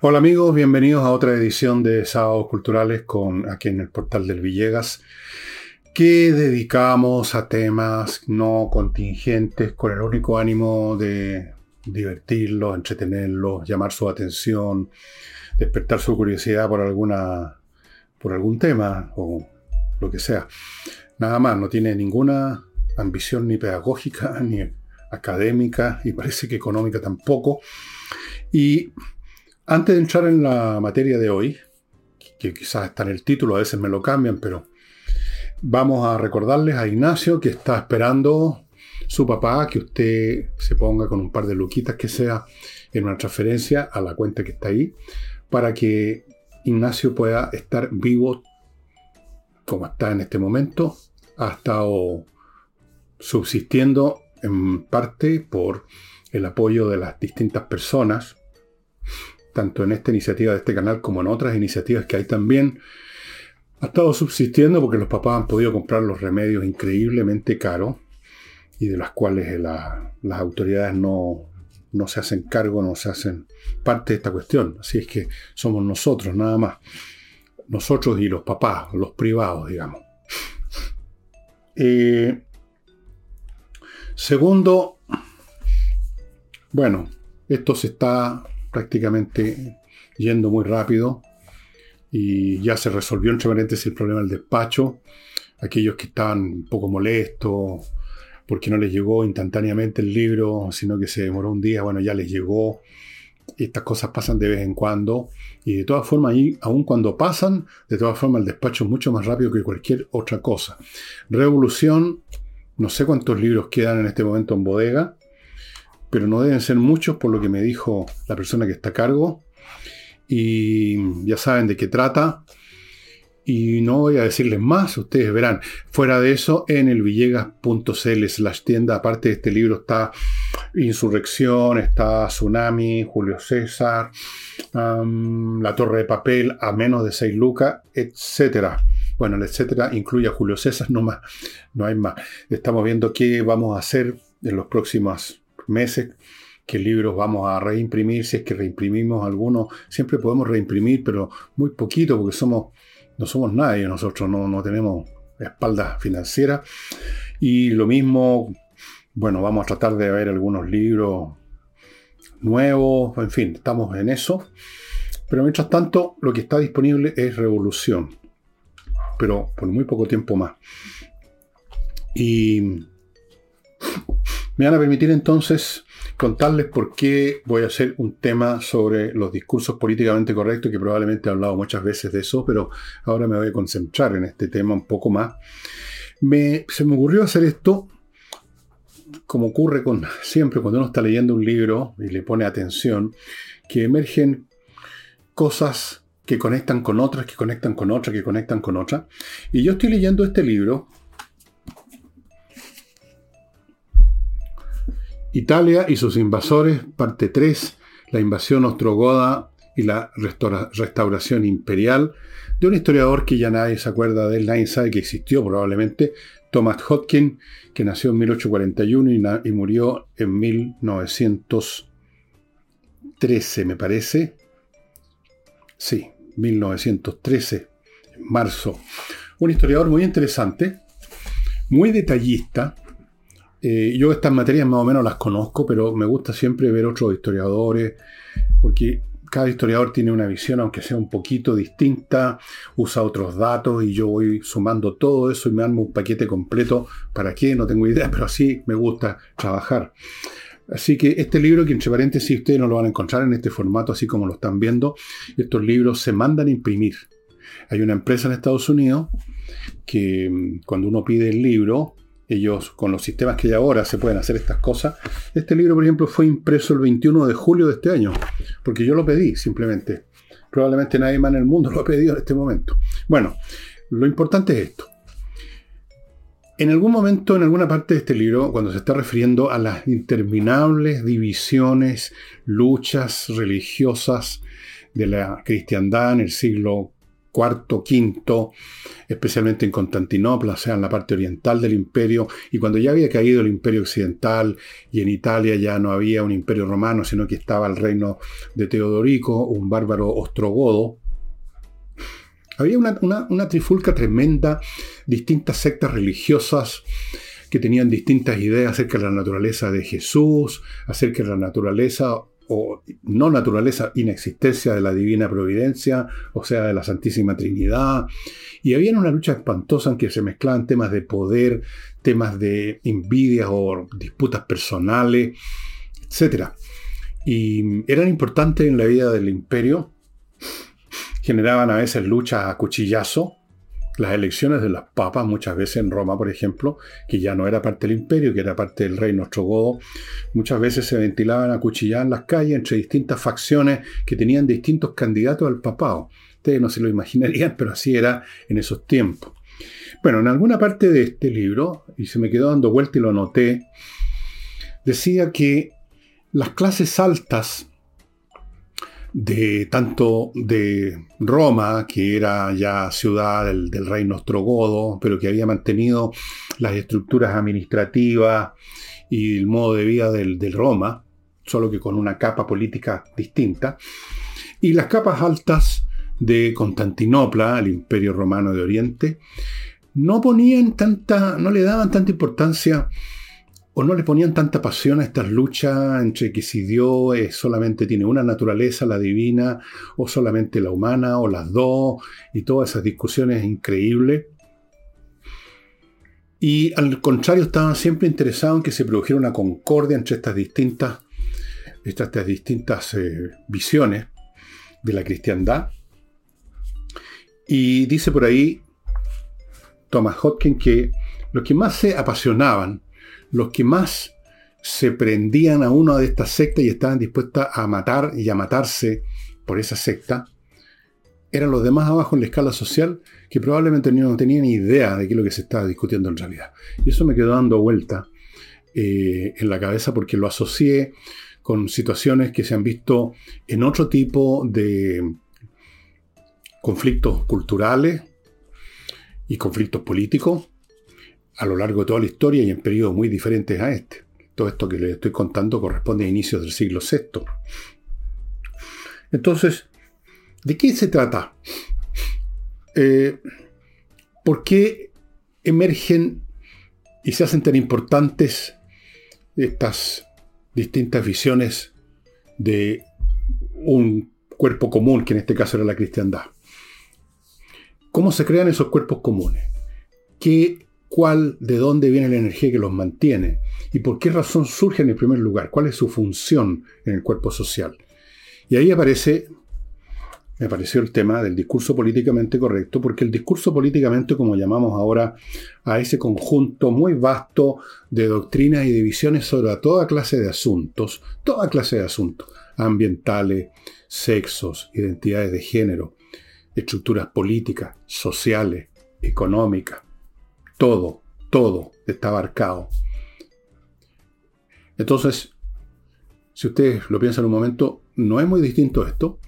Hola amigos, bienvenidos a otra edición de Sábados Culturales con aquí en el portal del Villegas, que dedicamos a temas no contingentes con el único ánimo de divertirlos, entretenerlos, llamar su atención, despertar su curiosidad por alguna por algún tema o lo que sea. Nada más, no tiene ninguna ambición ni pedagógica ni académica y parece que económica tampoco. Y antes de entrar en la materia de hoy, que quizás está en el título, a veces me lo cambian, pero vamos a recordarles a Ignacio que está esperando su papá que usted se ponga con un par de luquitas que sea en una transferencia a la cuenta que está ahí, para que Ignacio pueda estar vivo como está en este momento. Ha estado subsistiendo en parte por el apoyo de las distintas personas tanto en esta iniciativa de este canal como en otras iniciativas que hay también, ha estado subsistiendo porque los papás han podido comprar los remedios increíblemente caros y de las cuales las autoridades no, no se hacen cargo, no se hacen parte de esta cuestión. Así es que somos nosotros nada más. Nosotros y los papás, los privados, digamos. Eh, segundo, bueno, esto se está prácticamente yendo muy rápido y ya se resolvió entre paréntesis el problema del despacho. Aquellos que estaban un poco molestos porque no les llegó instantáneamente el libro, sino que se demoró un día, bueno, ya les llegó. Estas cosas pasan de vez en cuando y de todas formas, aun cuando pasan, de todas formas el despacho es mucho más rápido que cualquier otra cosa. Revolución, no sé cuántos libros quedan en este momento en bodega, pero no deben ser muchos por lo que me dijo la persona que está a cargo. Y ya saben de qué trata. Y no voy a decirles más, ustedes verán. Fuera de eso, en el villegas.cl slash tienda, aparte de este libro, está Insurrección, está Tsunami, Julio César, La Torre de Papel a menos de 6 lucas, etc. Bueno, el etcétera incluye a Julio César, no más, no hay más. Estamos viendo qué vamos a hacer en los próximos meses qué libros vamos a reimprimir, si es que reimprimimos algunos, siempre podemos reimprimir, pero muy poquito, porque somos, no somos nadie, nosotros no, no tenemos espalda financiera. Y lo mismo, bueno, vamos a tratar de ver algunos libros nuevos, en fin, estamos en eso. Pero mientras tanto, lo que está disponible es Revolución, pero por muy poco tiempo más. Y me van a permitir entonces contarles por qué voy a hacer un tema sobre los discursos políticamente correctos, que probablemente he hablado muchas veces de eso, pero ahora me voy a concentrar en este tema un poco más. se me ocurrió hacer esto, como ocurre con, siempre cuando uno está leyendo un libro y le pone atención, que emergen cosas que conectan con otras, que conectan con otras, que conectan con otras. Y yo estoy leyendo este libro Italia y sus invasores, parte 3, la invasión ostrogoda y la restauración imperial, de un historiador que ya nadie se acuerda de él, nadie sabe que existió probablemente, Thomas Hodkin, que nació en 1841 y, murió en 1913, me parece. Sí, 1913, en marzo. Un historiador muy interesante, muy detallista, eh, yo estas materias más o menos las conozco, pero me gusta siempre ver otros historiadores, porque cada historiador tiene una visión, aunque sea un poquito distinta, usa otros datos y yo voy sumando todo eso y me armo un paquete completo. ¿Para qué? No tengo idea, pero así me gusta trabajar. Así que este libro, que entre paréntesis ustedes no lo van a encontrar en este formato, así como lo están viendo, estos libros se mandan a imprimir. Hay una empresa en Estados Unidos que mm, cuando uno pide el libro, ellos con los sistemas que hay ahora se pueden hacer estas cosas. Este libro, por ejemplo, fue impreso el 21 de julio de este año, porque yo lo pedí simplemente. Probablemente nadie más en el mundo lo ha pedido en este momento. Bueno, lo importante es esto. En algún momento, en alguna parte de este libro, cuando se está refiriendo a las interminables divisiones, luchas religiosas de la cristiandad en el siglo cuarto, quinto, especialmente en Constantinopla, o sea, en la parte oriental del imperio, y cuando ya había caído el imperio occidental y en Italia ya no había un imperio romano, sino que estaba el reino de Teodorico, un bárbaro ostrogodo, había una, una trifulca tremenda, distintas sectas religiosas, que tenían distintas ideas acerca de la naturaleza de Jesús, acerca de la naturaleza o no naturaleza, inexistencia de la divina providencia, o sea, de la Santísima Trinidad. Y había una lucha espantosa en que se mezclaban temas de poder, temas de envidias o disputas personales, etc. Y eran importantes en la vida del imperio, generaban a veces luchas a cuchillazo, las elecciones de las papas, muchas veces en Roma, por ejemplo, que ya no era parte del imperio, que era parte del reino ostrogodo, muchas veces se ventilaban a cuchillar en las calles entre distintas facciones que tenían distintos candidatos al papado. Ustedes no se lo imaginarían, pero así era en esos tiempos. Bueno, en alguna parte de este libro, y se me quedó dando vuelta y lo anoté, decía que las clases altas de tanto de Roma, que era ya ciudad del, reino ostrogodo, pero que había mantenido las estructuras administrativas y el modo de vida del, del Roma, solo que con una capa política distinta, y las capas altas de Constantinopla, el imperio romano de Oriente, no ponían tanta, no le daban tanta importancia o no le ponían tanta pasión a estas luchas entre que si Dios solamente tiene una naturaleza, la divina, o solamente la humana, o las dos, y todas esas discusiones increíbles. Y al contrario, estaban siempre interesados en que se produjera una concordia entre estas distintas, estas, distintas eh, visiones de la cristiandad. Y dice por ahí Thomas Hodgkin que los que más se apasionaban los que más se prendían a una de estas sectas y estaban dispuestas a matar y a matarse por esa secta, eran los demás abajo en la escala social que probablemente no tenían idea de qué es lo que se estaba discutiendo en realidad. Y eso me quedó dando vuelta eh, en la cabeza porque lo asocié con situaciones que se han visto en otro tipo de conflictos culturales y conflictos políticos a lo largo de toda la historia y en periodos muy diferentes a este. Todo esto que les estoy contando corresponde a inicios del siglo VI. Entonces, ¿de qué se trata? Eh, ¿Por qué emergen y se hacen tan importantes estas distintas visiones de un cuerpo común, que en este caso era la cristiandad? ¿Cómo se crean esos cuerpos comunes? ¿Qué cuál, de dónde viene la energía que los mantiene y por qué razón surge en el primer lugar, cuál es su función en el cuerpo social. Y ahí aparece, me apareció el tema del discurso políticamente correcto, porque el discurso políticamente, como llamamos ahora a ese conjunto muy vasto de doctrinas y divisiones sobre toda clase de asuntos, toda clase de asuntos, ambientales, sexos, identidades de género, estructuras políticas, sociales, económicas, todo, todo está abarcado. Entonces, si ustedes lo piensan un momento, no es muy distinto esto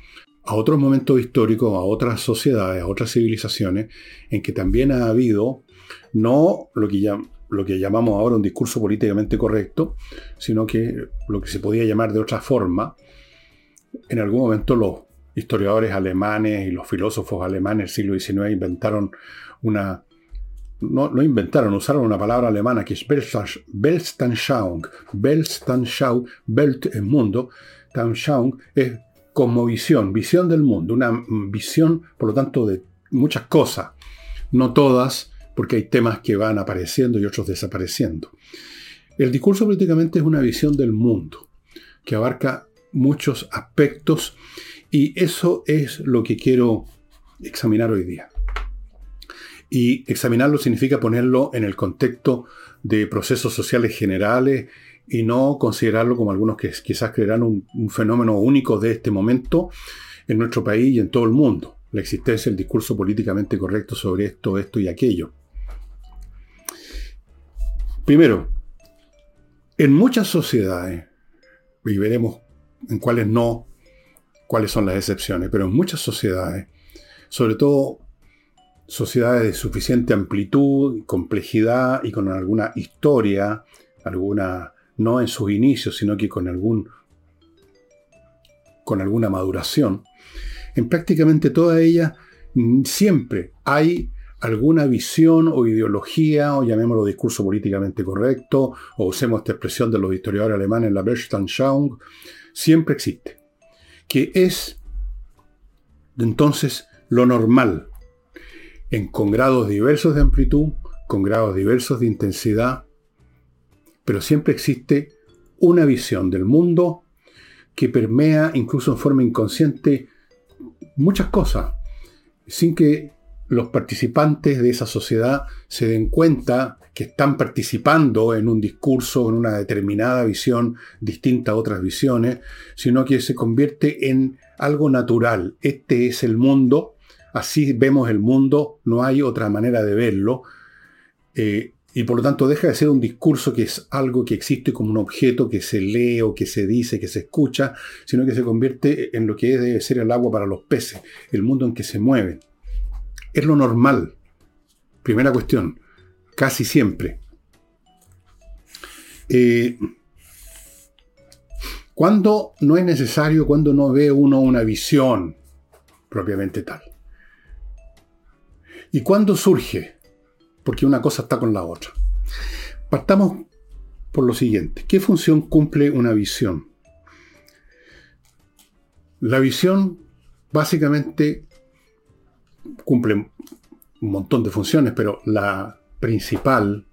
a otros momentos históricos, a otras sociedades, a otras civilizaciones, en que también ha habido no lo que, lo que llamamos ahora un discurso políticamente correcto, sino que lo que se podía llamar de otra forma, en algún momento los historiadores alemanes y los filósofos alemanes del siglo XIX inventaron una no, inventaron, usaron una palabra alemana que es Weltanschauung. Weltanschauung, Welt es mundo, Tanschauung es visión, visión del mundo, una visión, por lo tanto, de muchas cosas. No todas, porque hay temas que van apareciendo y otros desapareciendo. El discurso políticamente es una visión del mundo, que abarca muchos aspectos, y eso es lo que quiero examinar hoy día. Y examinarlo significa ponerlo en el contexto de procesos sociales generales y no considerarlo como algunos que quizás creerán un, fenómeno único de este momento en nuestro país y en todo el mundo. La existencia del discurso políticamente correcto sobre esto, esto y aquello. Primero, en muchas sociedades, y veremos en cuáles no, cuáles son las excepciones, pero en muchas sociedades, sobre todo sociedades de suficiente amplitud, complejidad y con alguna historia, alguna, no en sus inicios, sino que con algún con alguna maduración, en prácticamente todas ellas mm, siempre hay alguna visión o ideología, o llamémoslo discurso políticamente correcto, o usemos esta expresión de los historiadores alemanes, la Weltanschauung, siempre existe, que es entonces lo normal, en, con grados diversos de amplitud, con grados diversos de intensidad, pero siempre existe una visión del mundo que permea incluso en forma inconsciente muchas cosas, sin que los participantes de esa sociedad se den cuenta que están participando en un discurso, en una determinada visión distinta a otras visiones, sino que se convierte en algo natural. Este es el mundo, así vemos el mundo, no hay otra manera de verlo, eh, y por lo tanto deja de ser un discurso que es algo que existe como un objeto que se lee o que se dice, que se escucha, sino que se convierte en lo que debe ser el agua para los peces, el mundo en que se mueven. Es lo normal. Primera cuestión, casi siempre. Eh, cuando no es necesario, cuando no ve uno una visión propiamente tal. ¿Y cuándo surge? Porque una cosa está con la otra. Partamos por lo siguiente. ¿Qué función cumple una visión? La visión básicamente cumple un montón de funciones, pero la principal,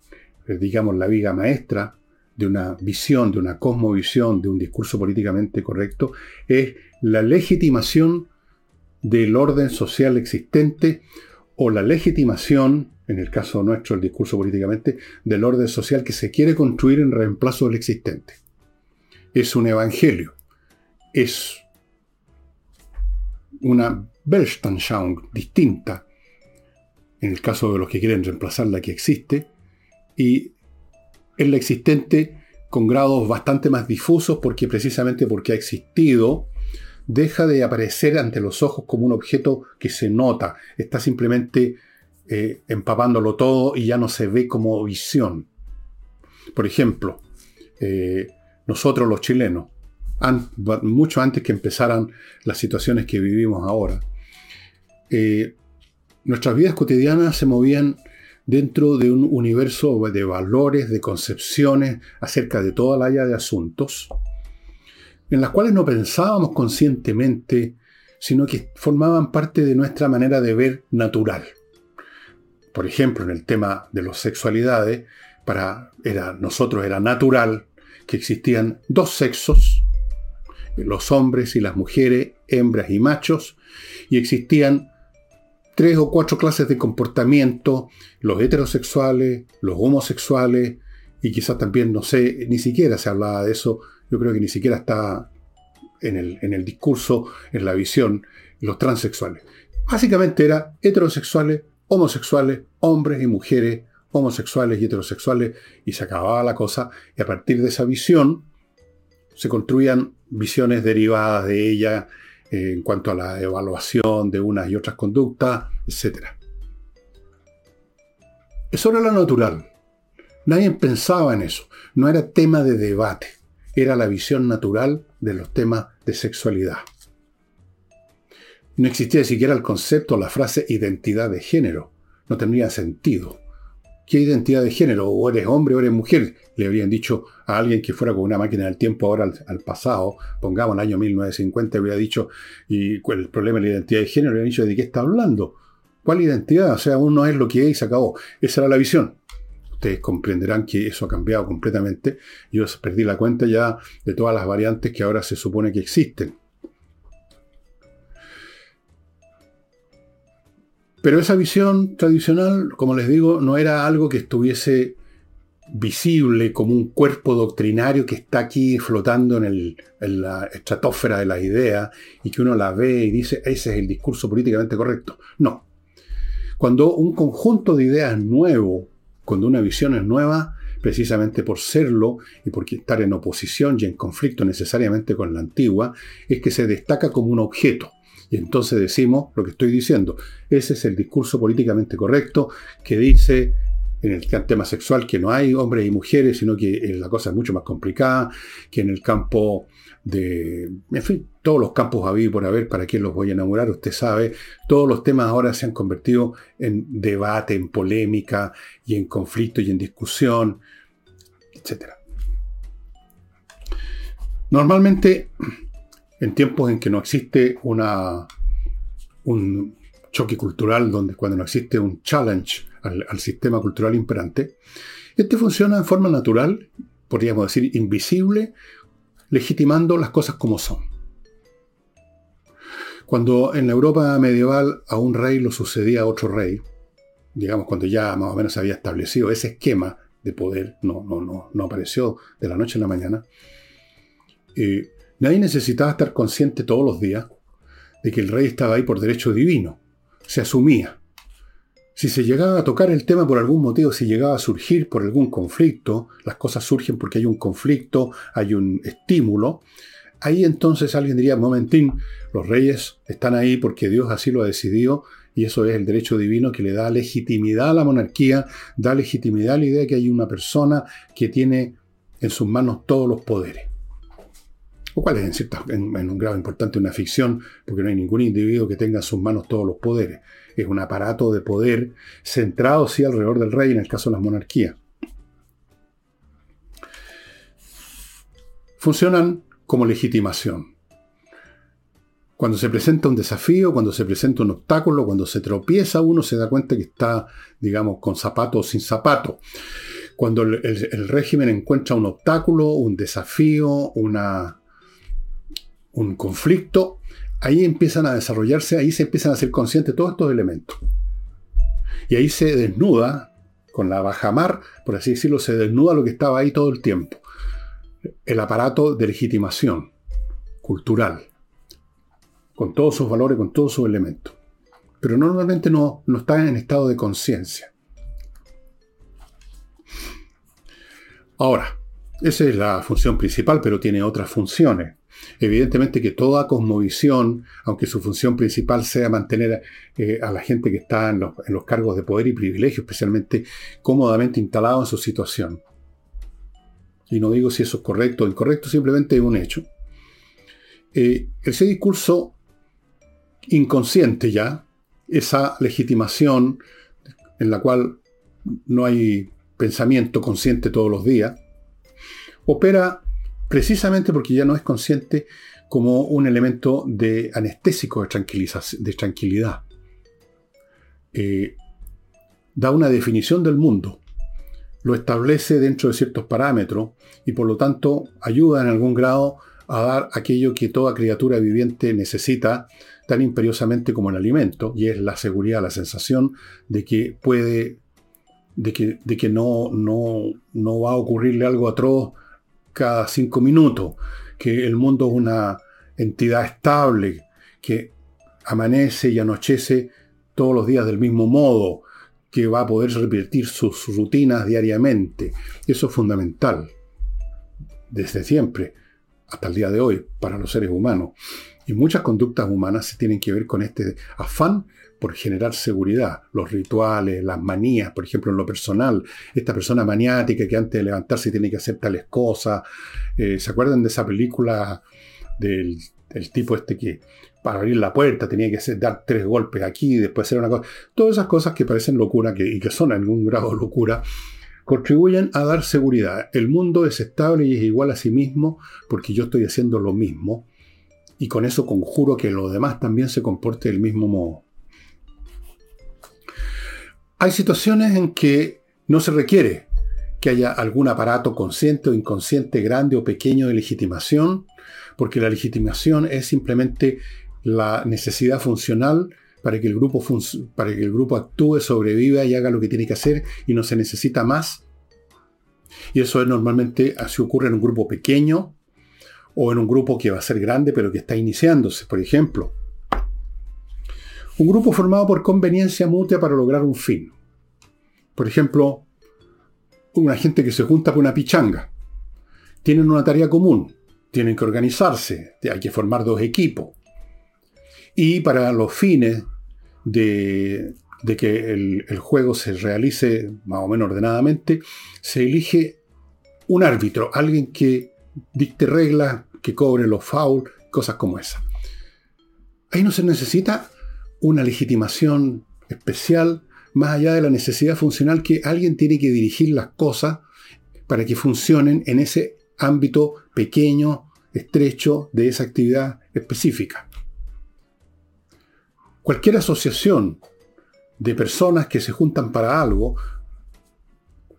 eh, digamos la viga maestra de una visión, de una cosmovisión, de un discurso políticamente correcto, es la legitimación del orden social existente o la legitimación, en el caso nuestro, el discurso políticamente, del orden social que se quiere construir en reemplazo del existente. Es un evangelio, es una Weltanschauung distinta, en el caso de los que quieren reemplazar la que existe, y es la existente con grados bastante más difusos porque precisamente porque ha existido, deja de aparecer ante los ojos como un objeto que se nota, está simplemente eh, empapándolo todo y ya no se ve como visión. Por ejemplo, eh, nosotros los chilenos, mucho antes que empezaran las situaciones que vivimos ahora, eh, nuestras vidas cotidianas se movían dentro de un universo de valores, de concepciones acerca de toda la área de asuntos, en las cuales no pensábamos conscientemente, sino que formaban parte de nuestra manera de ver natural. Por ejemplo, en el tema de las sexualidades, para nosotros era natural que existían dos sexos, los hombres y las mujeres, hembras y machos, y existían tres o cuatro clases de comportamiento, los heterosexuales, los homosexuales, y quizás también, no sé, ni siquiera se hablaba de eso, yo creo que ni siquiera está en el, en el discurso, en la visión, los transexuales. Básicamente era heterosexuales, homosexuales, hombres y mujeres, homosexuales y heterosexuales, y se acababa la cosa, y a partir de esa visión se construían visiones derivadas de ella, en cuanto a la evaluación de unas y otras conductas, etc. Eso era lo natural. Nadie pensaba en eso. No era tema de debate. Era la visión natural de los temas de sexualidad. No existía siquiera el concepto, la frase identidad de género. No tenía sentido. ¿Qué identidad de género? O eres hombre o eres mujer. Le habrían dicho a alguien que fuera con una máquina del tiempo ahora al, pasado, pongamos el año 1950, hubiera dicho, y el problema de la identidad de género, le habrían dicho, ¿de qué está hablando? ¿Cuál identidad? O sea, uno es lo que es y se acabó. Esa era la visión. Ustedes comprenderán que eso ha cambiado completamente. Yo perdí la cuenta ya de todas las variantes que ahora se supone que existen. Pero esa visión tradicional, como les digo, no era algo que estuviese visible como un cuerpo doctrinario que está aquí flotando en, la estratosfera de la idea y que uno la ve y dice, ese es el discurso políticamente correcto. No. Cuando un conjunto de ideas nuevo, cuando una visión es nueva, precisamente por serlo y por estar en oposición y en conflicto necesariamente con la antigua, es que se destaca como un objeto Y entonces decimos lo que estoy diciendo. Ese es el discurso políticamente correcto que dice en el tema sexual que no hay hombres y mujeres, sino que la cosa es mucho más complicada, que en el campo de, en fin, todos los campos había por haber, para quién los voy a enamorar, usted sabe, todos los temas ahora se han convertido en debate, en polémica y en conflicto y en discusión, etc. Normalmente, en tiempos en que no existe una, un choque cultural, donde cuando no existe un challenge al, sistema cultural imperante, este funciona en forma natural, podríamos decir invisible, legitimando las cosas como son. Cuando en la Europa medieval a un rey lo sucedía a otro rey, digamos cuando ya más o menos se había establecido ese esquema de poder, no, no, no, no apareció de la noche a la mañana, eh, nadie necesitaba estar consciente todos los días de que el rey estaba ahí por derecho divino. Se asumía. Si se llegaba a tocar el tema por algún motivo, si llegaba a surgir por algún conflicto, las cosas surgen porque hay un conflicto, hay un estímulo, ahí entonces alguien diría, momentín, los reyes están ahí porque Dios así lo ha decidido y eso es el derecho divino que le da legitimidad a la monarquía, da legitimidad a la idea de que hay una persona que tiene en sus manos todos los poderes. Lo cual es en, en, en un grado importante una ficción, porque no hay ningún individuo que tenga en sus manos todos los poderes es un aparato de poder centrado sí alrededor del rey en el caso de las monarquías. Funcionan como legitimación. Cuando se presenta un desafío, cuando se presenta un obstáculo, cuando se tropieza uno se da cuenta que está, digamos, con zapato o sin zapato. Cuando el, régimen encuentra un obstáculo, un desafío, una, un conflicto, ahí empiezan a desarrollarse, ahí se empiezan a ser conscientes todos estos elementos. Y ahí se desnuda, con la bajamar, por así decirlo, se desnuda lo que estaba ahí todo el tiempo. El aparato de legitimación cultural, con todos sus valores, con todos sus elementos. Pero normalmente no, no está en estado de conciencia. Ahora, esa es la función principal, pero tiene otras funciones. Evidentemente que toda cosmovisión, aunque su función principal sea mantener eh, a la gente que está en los, cargos de poder y privilegio, especialmente cómodamente instalado en su situación. Y no digo si eso es correcto o incorrecto, simplemente es un hecho. Eh, ese discurso inconsciente ya, esa legitimación en la cual no hay pensamiento consciente todos los días, opera precisamente porque ya no es consciente como un elemento de anestésico de, tranquilidad. Eh, da una definición del mundo, lo establece dentro de ciertos parámetros y por lo tanto ayuda en algún grado a dar aquello que toda criatura viviente necesita tan imperiosamente como el alimento, y es la seguridad, la sensación de que puede, de que, de que no, no, no va a ocurrirle algo atroz cada cinco minutos, que el mundo es una entidad estable, que amanece y anochece todos los días del mismo modo, que va a poder repetir sus rutinas diariamente. Eso es fundamental, desde siempre, hasta el día de hoy, para los seres humanos. Y muchas conductas humanas se tienen que ver con este afán por generar seguridad. Los rituales, las manías, por ejemplo, en lo personal. Esta persona maniática que antes de levantarse tiene que hacer tales cosas. Eh, ¿Se acuerdan de esa película del, tipo este que para abrir la puerta tenía que dar tres golpes aquí después hacer una cosa? Todas esas cosas que parecen locura que, y que son en algún grado locura contribuyen a dar seguridad. El mundo es estable y es igual a sí mismo porque yo estoy haciendo lo mismo y con eso conjuro que lo demás también se comporte del mismo modo. Hay situaciones en que no se requiere que haya algún aparato consciente o inconsciente, grande o pequeño de legitimación, porque la legitimación es simplemente la necesidad funcional para que el grupo, actúe, sobreviva y haga lo que tiene que hacer y no se necesita más. Y eso es normalmente, así ocurre en un grupo pequeño o en un grupo que va a ser grande pero que está iniciándose, por ejemplo. Un grupo formado por conveniencia mutua para lograr un fin. Por ejemplo, una gente que se junta por una pichanga. Tienen una tarea común, tienen que organizarse, hay que formar dos equipos. Y para los fines de, que el, el, juego se realice más o menos ordenadamente, se elige un árbitro, alguien que dicte reglas, que cobre los fouls, cosas como esas. Ahí no se necesita una legitimación especial más allá de la necesidad funcional que alguien tiene que dirigir las cosas para que funcionen en ese ámbito pequeño, estrecho de esa actividad específica. Cualquier asociación de personas que se juntan para algo,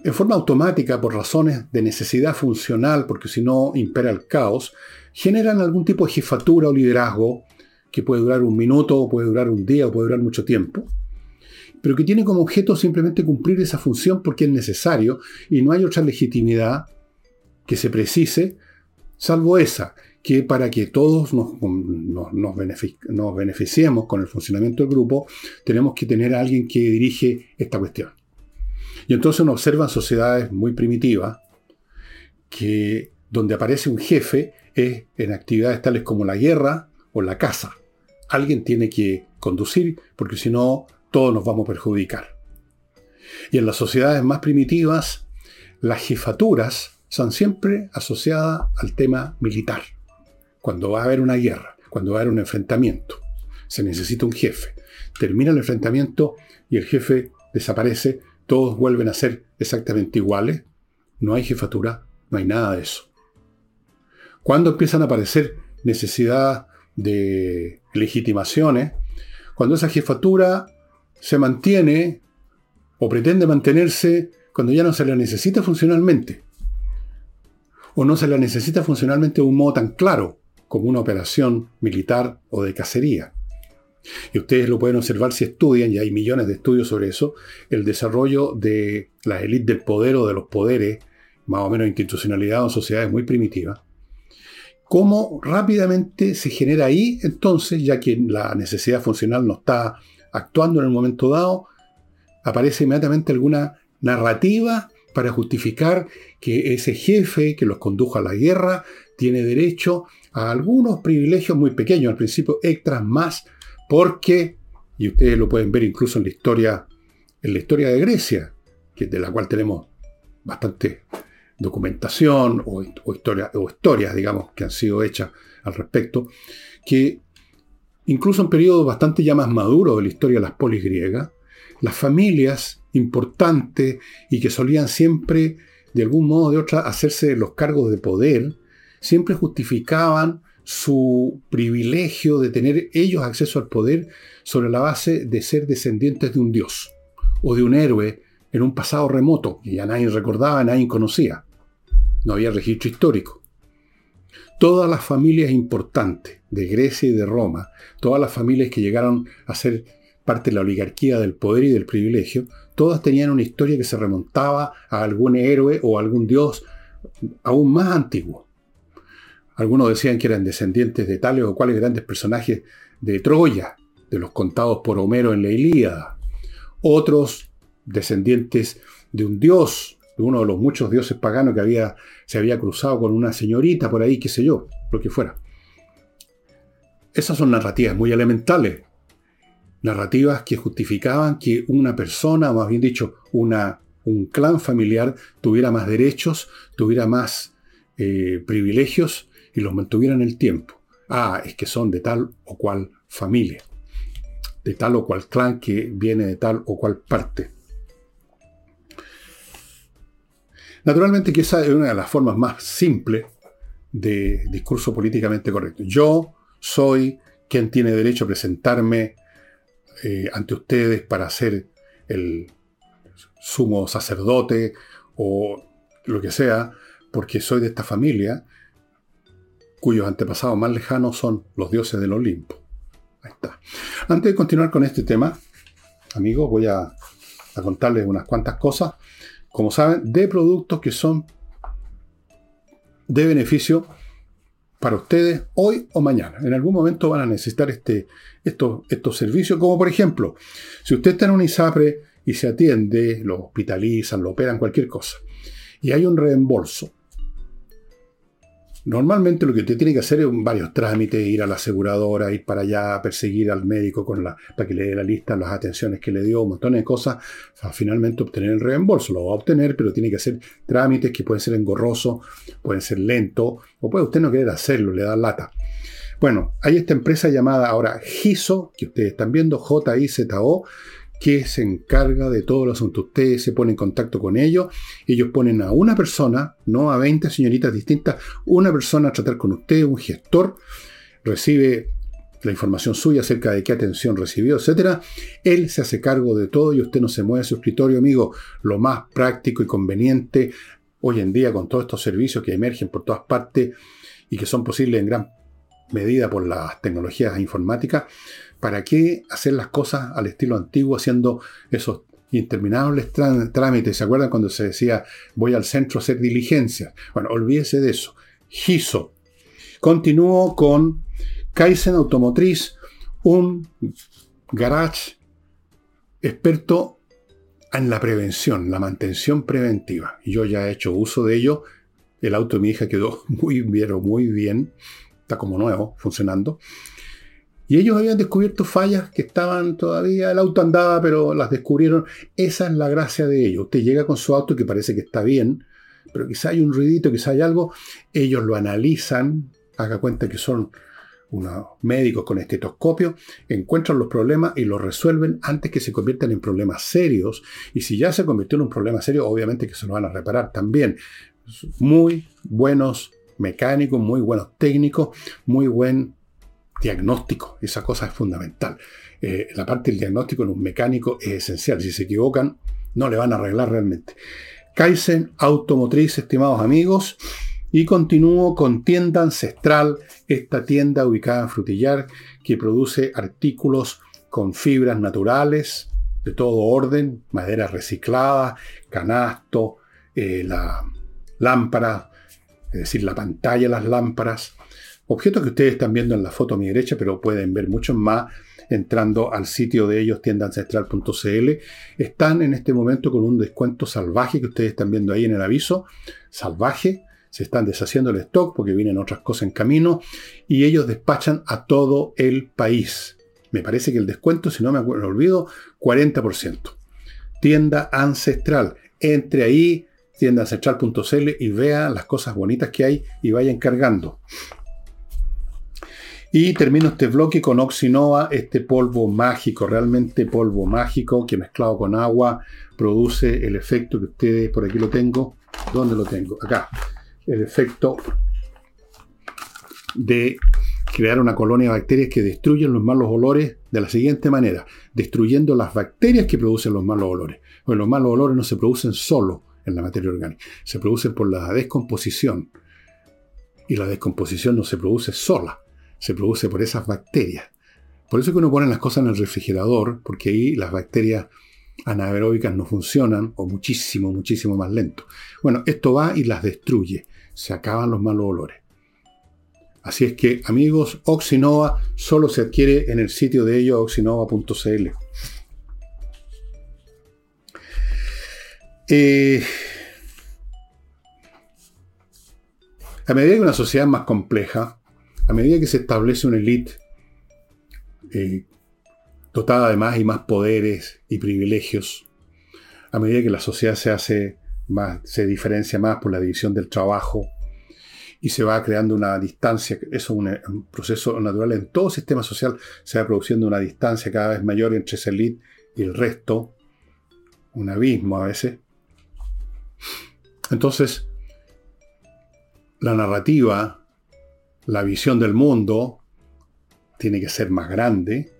en forma automática por razones de necesidad funcional, porque si no impera el caos, generan algún tipo de jefatura o liderazgo que puede durar un minuto, o puede durar un día, o puede durar mucho tiempo, pero que tiene como objeto simplemente cumplir esa función porque es necesario y no hay otra legitimidad que se precise, salvo esa, que para que todos nos, nos, beneficiemos con el funcionamiento del grupo, tenemos que tener a alguien que dirige esta cuestión. Y entonces uno observa sociedades muy primitivas, que donde aparece un jefe es en actividades tales como la guerra o la caza. Alguien tiene que conducir, porque si no, todos nos vamos a perjudicar. Y en las sociedades más primitivas, las jefaturas son siempre asociadas al tema militar. Cuando va a haber una guerra, cuando va a haber un enfrentamiento, se necesita un jefe. Termina el enfrentamiento y el jefe desaparece, todos vuelven a ser exactamente iguales, no hay jefatura, no hay nada de eso. Cuando empiezan a aparecer necesidad de legitimaciones, cuando esa jefatura se mantiene o pretende mantenerse cuando ya no se la necesita funcionalmente. O no se la necesita funcionalmente de un modo tan claro como una operación militar o de cacería. Y ustedes lo pueden observar si estudian, y hay millones de estudios sobre eso, el desarrollo de la élite del poder o de los poderes, más o menos institucionalidad en sociedades muy primitivas. Cómo rápidamente se genera ahí, entonces, ya que la necesidad funcional no está actuando en el momento dado, aparece inmediatamente alguna narrativa para justificar que ese jefe que los condujo a la guerra tiene derecho a algunos privilegios muy pequeños, al principio extras más, porque, y ustedes lo pueden ver incluso en la historia, en la historia de Grecia, que de la cual tenemos bastante documentación o, historia, o historias, digamos, que han sido hechas al respecto, que Incluso en periodos bastante ya más maduros de la historia de las polis griegas, las familias importantes y que solían siempre, de algún modo o de otra, hacerse los cargos de poder, siempre justificaban su privilegio de tener ellos acceso al poder sobre la base de ser descendientes de un dios o de un héroe en un pasado remoto que ya nadie recordaba, nadie conocía. No había registro histórico. Todas las familias importantes de Grecia y de Roma, todas las familias que llegaron a ser parte de la oligarquía del poder y del privilegio, todas tenían una historia que se remontaba a algún héroe o algún dios aún más antiguo. Algunos decían que eran descendientes de tales o cuales grandes personajes de Troya, de los contados por Homero en la Ilíada. Otros descendientes de un dios, uno de los muchos dioses paganos que había, se había cruzado con una señorita por ahí, qué sé yo, lo que fuera. Esas son narrativas muy elementales. Narrativas que justificaban que una persona, o más bien dicho, una, un clan familiar, tuviera más derechos, tuviera más eh, privilegios y los mantuviera en el tiempo. Ah, es que son de tal o cual familia, de tal o cual clan que viene de tal o cual parte. Naturalmente que esa es una de las formas más simples de discurso políticamente correcto. Yo soy quien tiene derecho a presentarme eh, ante ustedes para ser el sumo sacerdote o lo que sea, porque soy de esta familia cuyos antepasados más lejanos son los dioses del Olimpo. Ahí está. Antes de continuar con este tema, amigos, voy a, a contarles unas cuantas cosas, como saben, de productos que son de beneficio para ustedes hoy o mañana. En algún momento van a necesitar este, estos, estos servicios, como por ejemplo, si usted está en un ISAPRE y se atiende, lo hospitalizan, lo operan, cualquier cosa, y hay un reembolso Normalmente lo que usted tiene que hacer es varios trámites, ir a la aseguradora, ir para allá, perseguir al médico con la, para que le dé la lista, las atenciones que le dio, un montón de cosas, para finalmente obtener el reembolso. Lo va a obtener, pero tiene que hacer trámites que pueden ser engorrosos, pueden ser lentos, o puede usted no querer hacerlo, le da lata. Bueno, hay esta empresa llamada ahora GISO, que ustedes están viendo, J-I-Z-O, que se encarga de todo el asunto. Ustedes se ponen en contacto con ellos, ellos ponen a una persona, no a 20 señoritas distintas, una persona a tratar con usted, un gestor, recibe la información suya acerca de qué atención recibió, etc. Él se hace cargo de todo y usted no se mueve a su escritorio, amigo. Lo más práctico y conveniente hoy en día con todos estos servicios que emergen por todas partes y que son posibles en gran medida por las tecnologías informáticas, ¿Para qué hacer las cosas al estilo antiguo haciendo esos interminables trámites? ¿Se acuerdan cuando se decía voy al centro a hacer diligencias? Bueno, olvídese de eso. GISO. Continúo con Kaizen Automotriz, un garage experto en la prevención, la mantención preventiva. Yo ya he hecho uso de ello. El auto de mi hija quedó muy bien, muy bien. Está como nuevo, funcionando. Y ellos habían descubierto fallas que estaban todavía, el auto andaba, pero las descubrieron. Esa es la gracia de ellos. Usted llega con su auto que parece que está bien, pero quizá hay un ruidito, quizá hay algo. Ellos lo analizan, haga cuenta que son unos médicos con estetoscopio, encuentran los problemas y los resuelven antes que se conviertan en problemas serios. Y si ya se convirtió en un problema serio, obviamente que se lo van a reparar también. Muy buenos mecánicos, muy buenos técnicos, muy buen diagnóstico. Esa cosa es fundamental. Eh, la parte del diagnóstico en un mecánico es esencial. Si se equivocan, no le van a arreglar realmente. Kaizen Automotriz, estimados amigos. Y continúo con Tienda Ancestral, esta tienda ubicada en Frutillar, que produce artículos con fibras naturales de todo orden, madera reciclada, canasto, eh, la lámpara, es decir, la pantalla de las lámparas, Objetos que ustedes están viendo en la foto a mi derecha, pero pueden ver muchos más entrando al sitio de ellos, tiendaancestral.cl. Están en este momento con un descuento salvaje que ustedes están viendo ahí en el aviso. Salvaje. Se están deshaciendo el stock porque vienen otras cosas en camino. Y ellos despachan a todo el país. Me parece que el descuento, si no me, acuerdo, olvido, 40%. Tienda ancestral. Entre ahí, tiendaancestral.cl y vea las cosas bonitas que hay y vayan cargando. Y termino este bloque con Oxinova, este polvo mágico, realmente polvo mágico que mezclado con agua produce el efecto que ustedes, por aquí lo tengo, ¿dónde lo tengo? Acá, el efecto de crear una colonia de bacterias que destruyen los malos olores de la siguiente manera, destruyendo las bacterias que producen los malos olores. Porque los malos olores no se producen solo en la materia orgánica, se producen por la descomposición. Y la descomposición no se produce sola, se produce por esas bacterias. Por eso es que uno pone las cosas en el refrigerador, porque ahí las bacterias anaeróbicas no funcionan o muchísimo, muchísimo más lento. Bueno, esto va y las destruye. Se acaban los malos olores. Así es que, amigos, Oxinova solo se adquiere en el sitio de ellos, oxinova.cl. Eh, a medida que una sociedad es más compleja, a medida que se establece una élite eh, dotada de más y más poderes y privilegios, a medida que la sociedad se hace se diferencia más por la división del trabajo y se va creando una distancia, eso es un, proceso natural en todo sistema social, se va produciendo una distancia cada vez mayor entre esa élite y el resto, un abismo a veces. Entonces, la narrativa la visión del mundo tiene que ser más grande,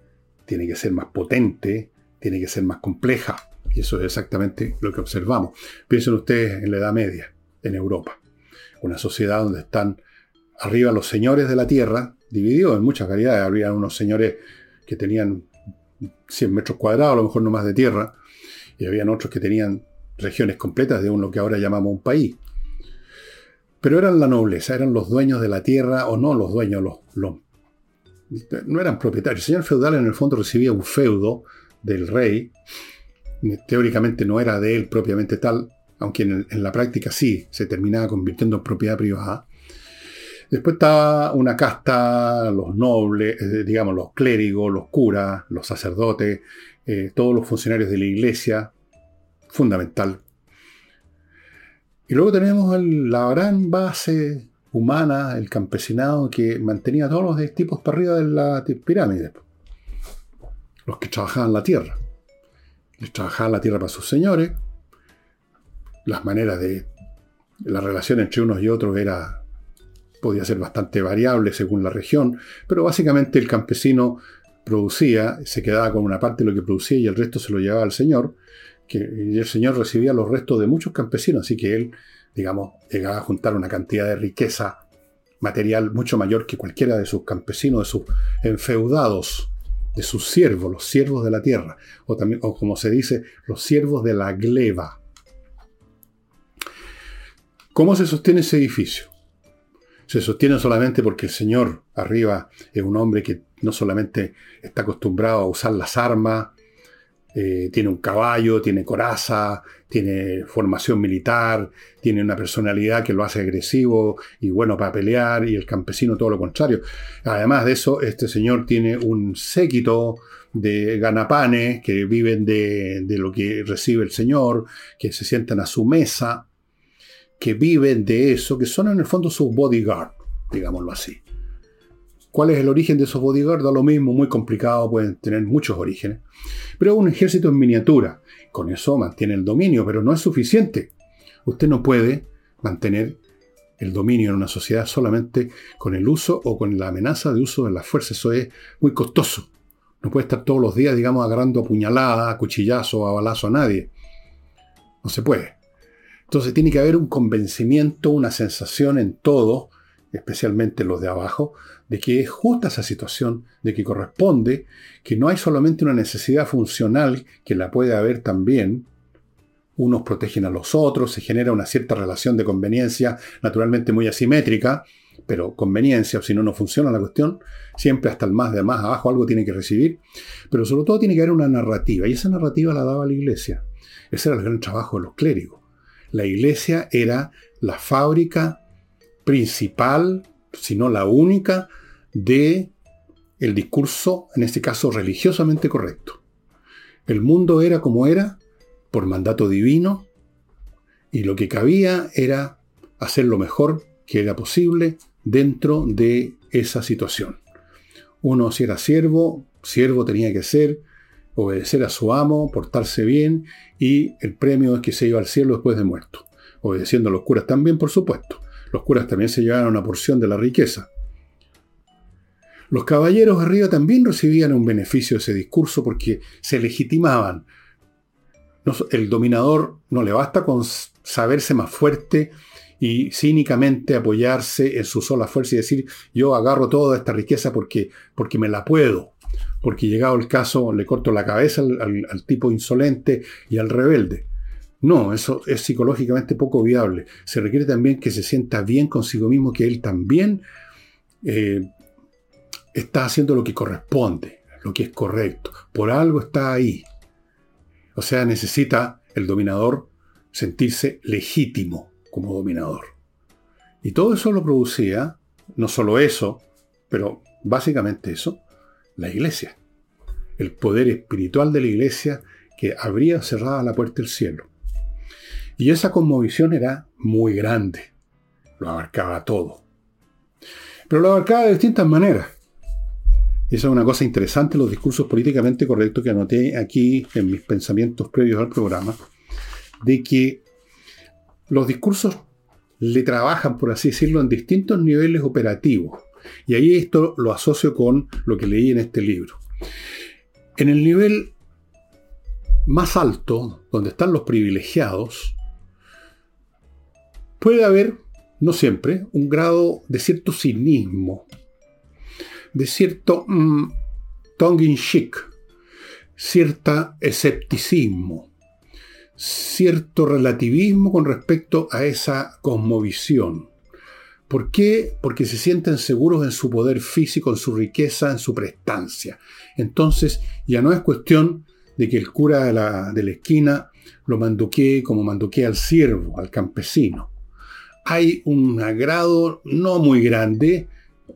tiene que ser más potente, tiene que ser más compleja. Y eso es exactamente lo que observamos. Piensen ustedes en la Edad Media, en Europa. Una sociedad donde están arriba los señores de la tierra, divididos en muchas variedades. Habría unos señores que tenían 100 metros cuadrados, a lo mejor no más de tierra, y habían otros que tenían regiones completas de lo que ahora llamamos un país. Pero eran la nobleza, eran los dueños de la tierra, o no los dueños, los, no eran propietarios. El señor feudal en el fondo recibía un feudo del rey. Teóricamente no era de él propiamente tal, aunque en, la práctica sí se terminaba convirtiendo en propiedad privada. Después estaba una casta, los nobles, eh, digamos, los clérigos, los curas, los sacerdotes, eh, todos los funcionarios de la iglesia, fundamental. Y luego tenemos la gran base humana, el campesinado, que mantenía todos los tipos para arriba de la pirámide. Los que trabajaban la tierra. Les trabajaban la tierra para sus señores. Las maneras de... La relación entre unos y otros era podía ser bastante variable según la región, pero básicamente el campesino producía, se quedaba con una parte de lo que producía y el resto se lo llevaba al señor, que, el señor recibía los restos de muchos campesinos, así que él, digamos, llegaba a juntar una cantidad de riqueza material mucho mayor que cualquiera de sus campesinos, de sus enfeudados, de sus siervos, los siervos de la tierra, o, también, o como se dice, los siervos de la gleba. ¿Cómo se sostiene ese edificio? se sostiene solamente porque el Señor arriba es un hombre que no solamente está acostumbrado a usar las armas, eh, tiene un caballo, tiene coraza, tiene formación militar, tiene una personalidad que lo hace agresivo y bueno para pelear, y el campesino todo lo contrario. Además de eso, este señor tiene un séquito de ganapanes que viven de, lo que recibe el señor, que se sientan a su mesa, que viven de eso, que son en el fondo sus bodyguards, digámoslo así. ¿Cuál es el origen de esos bodyguards? Da lo mismo, muy complicado, pueden tener muchos orígenes. Pero un ejército en miniatura. Con eso mantiene el dominio, pero no es suficiente. Usted no puede mantener el dominio en una sociedad solamente con el uso o con la amenaza de uso de la fuerza. Eso es muy costoso. No puede estar todos los días, digamos, agarrando a puñalada, a cuchillazo, a balazo a nadie. No se puede. Entonces tiene que haber un convencimiento, una sensación en todo, especialmente los de abajo, de que es justa esa situación, de que corresponde, que no hay solamente una necesidad funcional, que la puede haber también, unos protegen a los otros, se genera una cierta relación de conveniencia, naturalmente muy asimétrica, pero conveniencia, o si no, no funciona la cuestión, siempre hasta el más de más abajo algo tiene que recibir, pero sobre todo tiene que haber una narrativa, y esa narrativa la daba la iglesia. Ese era el gran trabajo de los clérigos. La iglesia era la fábrica principal, si no la única, de el discurso, en este caso religiosamente correcto. El mundo era como era por mandato divino y lo que cabía era hacer lo mejor que era posible dentro de esa situación. Uno si era siervo, siervo tenía que ser, obedecer a su amo, portarse bien y el premio es que se iba al cielo después de muerto. Obedeciendo a los curas también, por supuesto. Los curas también se llevaban una porción de la riqueza. Los caballeros arriba también recibían un beneficio de ese discurso porque se legitimaban. el dominador no le basta con saberse más fuerte y cínicamente apoyarse en su sola fuerza y decir yo agarro toda esta riqueza porque, porque me la puedo porque llegado el caso le corto la cabeza al, tipo insolente y al rebelde. No, eso es psicológicamente poco viable. Se requiere también que se sienta bien consigo mismo, que él también eh, está haciendo lo que corresponde, lo que es correcto. Por algo está ahí. O sea, necesita el dominador sentirse legítimo como dominador. Y todo eso lo producía, no solo eso, pero básicamente eso, la iglesia. El poder espiritual de la iglesia que abría cerrada la puerta del cielo. Y esa conmovisión era muy grande. Lo abarcaba todo. Pero lo abarcaba de distintas maneras. Esa es una cosa interesante, los discursos políticamente correctos que anoté aquí en mis pensamientos previos al programa, de que los discursos le trabajan, por así decirlo, en distintos niveles operativos. Y ahí esto lo asocio con lo que leí en este libro. En el nivel más alto, donde están los privilegiados, puede haber, no siempre, un grado de cierto cinismo, de cierto mm, tongue in cheek, cierto escepticismo, cierto relativismo con respecto a esa cosmovisión. ¿Por qué? Porque se sienten seguros en su poder físico, en su riqueza, en su prestancia. Entonces ya no es cuestión de que el cura de la, esquina lo manduquee como manduquea al siervo, al campesino. hay un grado no muy grande,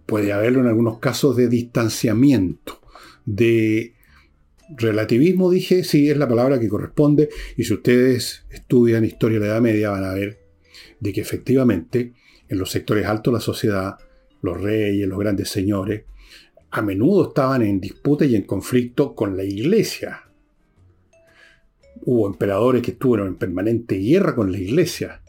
puede haberlo en algunos casos, de distanciamiento, de relativismo, dije, sí, es la palabra que corresponde, y si ustedes estudian historia de la Edad Media van a ver de que efectivamente en los sectores altos de la sociedad, los reyes, los grandes señores, a menudo estaban en disputa y en conflicto con la iglesia. Hubo emperadores que estuvieron en permanente guerra con la iglesia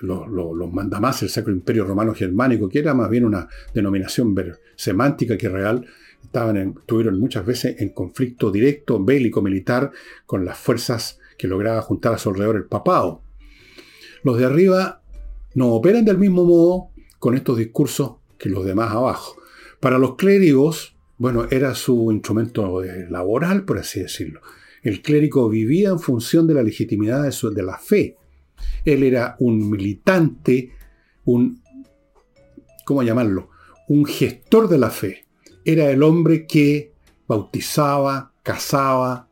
los mandamás, el Sacro Imperio Romano Germánico, que era más bien una denominación semántica que real, estaban estuvieron muchas veces en conflicto directo, bélico, militar, con las fuerzas que lograba juntar a su alrededor el papado. Los de arriba no operan del mismo modo con estos discursos que los demás abajo. Para los clérigos, bueno, era su instrumento laboral, por así decirlo. El clérigo vivía en función de la legitimidad de, la fe él era un militante, un, ¿cómo llamarlo? Un gestor de la fe. Era el hombre que bautizaba, casaba,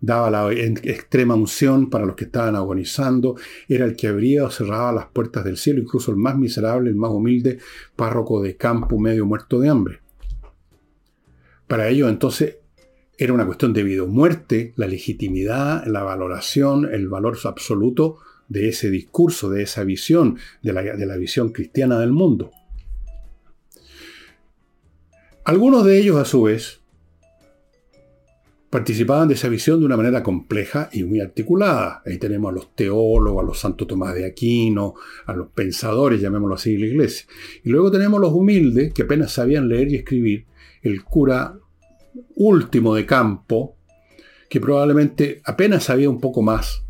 daba la extrema unción para los que estaban agonizando, era el que abría o cerraba las puertas del cielo, incluso el más miserable, el más humilde párroco de campo medio muerto de hambre. Para ello entonces era una cuestión de vida o muerte, la legitimidad, la valoración, el valor absoluto de ese discurso, de esa visión, de la, visión cristiana del mundo. Algunos de ellos, a su vez, participaban de esa visión de una manera compleja y muy articulada. Ahí tenemos a los teólogos, a los Santo Tomás de Aquino, a los pensadores, llamémoslo así, de la iglesia. Y luego tenemos los humildes, que apenas sabían leer y escribir, el cura último de campo, que probablemente apenas sabía un poco más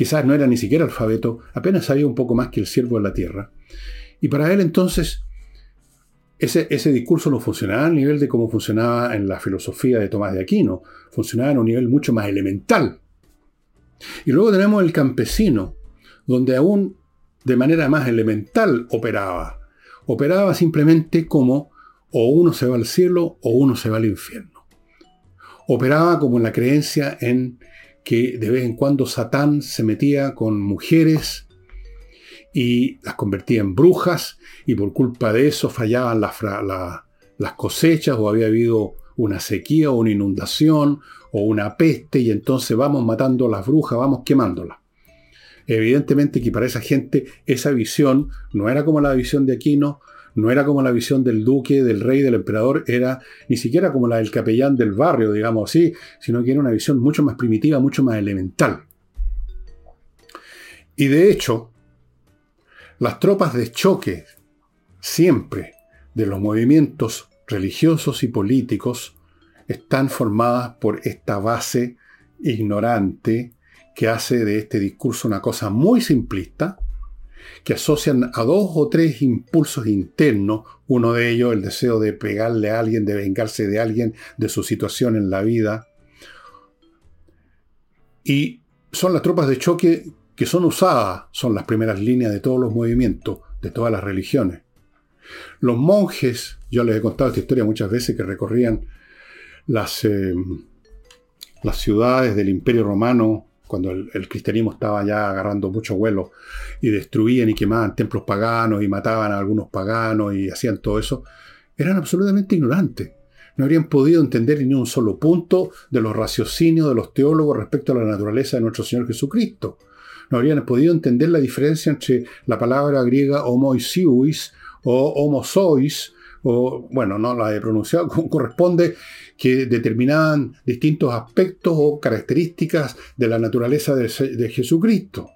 quizás no era ni siquiera alfabeto, apenas sabía un poco más que el siervo de la tierra. Y para él entonces ese, ese, discurso no funcionaba a nivel de cómo funcionaba en la filosofía de Tomás de Aquino, funcionaba en un nivel mucho más elemental. Y luego tenemos el campesino, donde aún de manera más elemental operaba. Operaba simplemente como o uno se va al cielo o uno se va al infierno. Operaba como en la creencia en que de vez en cuando Satán se metía con mujeres y las convertía en brujas y por culpa de eso fallaban las, cosechas o había habido una sequía o una inundación o una peste y entonces vamos matando a las brujas, vamos quemándolas. Evidentemente que para esa gente esa visión no era como la visión de Aquino, no era como la visión del duque, del rey, del emperador, era ni siquiera como la del capellán del barrio, digamos así, sino que era una visión mucho más primitiva, mucho más elemental. Y de hecho, las tropas de choque, siempre, de los movimientos religiosos y políticos, están formadas por esta base ignorante que hace de este discurso una cosa muy simplista, que asocian a dos o tres impulsos internos, uno de ellos el deseo de pegarle a alguien, de vengarse de alguien, de su situación en la vida. Y son las tropas de choque que son usadas, son las primeras líneas de todos los movimientos, de todas las religiones. Los monjes, yo les he contado esta historia muchas veces, que recorrían las, eh, las ciudades del Imperio Romano cuando el, cristianismo estaba ya agarrando mucho vuelo y destruían y quemaban templos paganos y mataban a algunos paganos y hacían todo eso, eran absolutamente ignorantes. No habrían podido entender ni un solo punto de los raciocinios de los teólogos respecto a la naturaleza de nuestro Señor Jesucristo. No habrían podido entender la diferencia entre la palabra griega homoisiuis o homosois, o bueno, no la he pronunciado como corresponde, que determinaban distintos aspectos o características de la naturaleza de, Jesucristo.